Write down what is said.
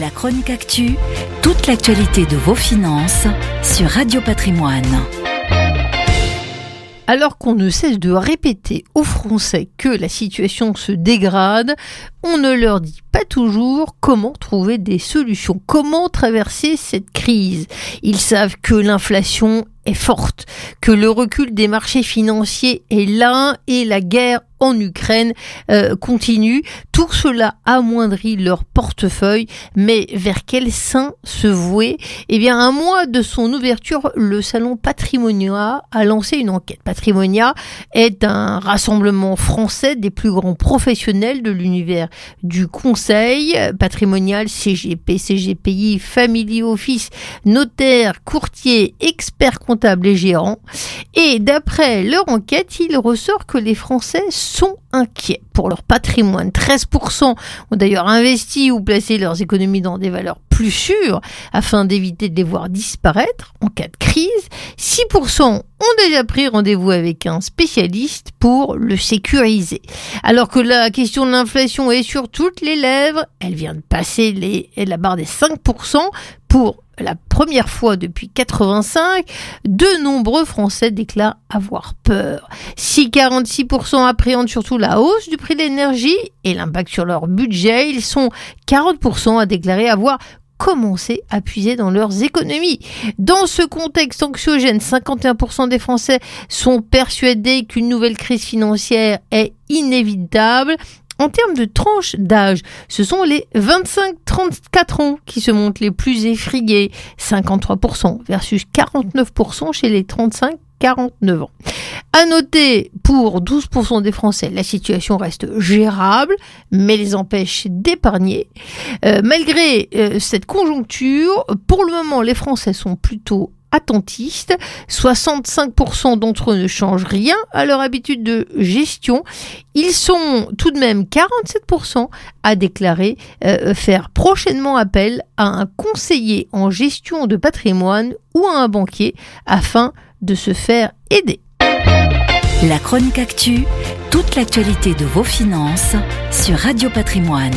La chronique actu, toute l'actualité de vos finances sur Radio Patrimoine. Alors qu'on ne cesse de répéter aux Français que la situation se dégrade, on ne leur dit pas toujours comment trouver des solutions, comment traverser cette crise. Ils savent que l'inflation est forte, que le recul des marchés financiers est là et la guerre en Ukraine euh, continue. Tout cela amoindrit leur portefeuille, mais vers quel sein se vouer? Eh bien, un mois de son ouverture, le salon Patrimonia a lancé une enquête. Patrimonia est un rassemblement français des plus grands professionnels de l'univers du conseil patrimonial, CGP, CGPI, Family Office, notaire, courtier, expert comptable et gérant. Et d'après leur enquête, il ressort que les Français sont inquiets pour leur patrimoine. 13% ont d'ailleurs investi ou placé leurs économies dans des valeurs plus sûres afin d'éviter de les voir disparaître en cas de crise. 6% ont déjà pris rendez-vous avec un spécialiste pour le sécuriser. Alors que la question de l'inflation est sur toutes les lèvres, elle vient de passer les, la barre des 5% pour la première fois depuis 85, de nombreux Français déclarent avoir peur. Si 46% appréhendent surtout la hausse du prix de l'énergie et l'impact sur leur budget, ils sont 40% à déclarer avoir commencé à puiser dans leurs économies. Dans ce contexte anxiogène, 51% des Français sont persuadés qu'une nouvelle crise financière est inévitable en termes de tranche d'âge, ce sont les 25-34 ans qui se montrent les plus effrayés, 53% versus 49% chez les 35 49 ans. À noter, pour 12% des Français, la situation reste gérable, mais les empêche d'épargner. Euh, malgré euh, cette conjoncture, pour le moment, les Français sont plutôt attentistes. 65% d'entre eux ne changent rien à leur habitude de gestion. Ils sont tout de même 47% à déclarer euh, faire prochainement appel à un conseiller en gestion de patrimoine ou à un banquier afin de se faire aider. La chronique actu, toute l'actualité de vos finances sur Radio Patrimoine.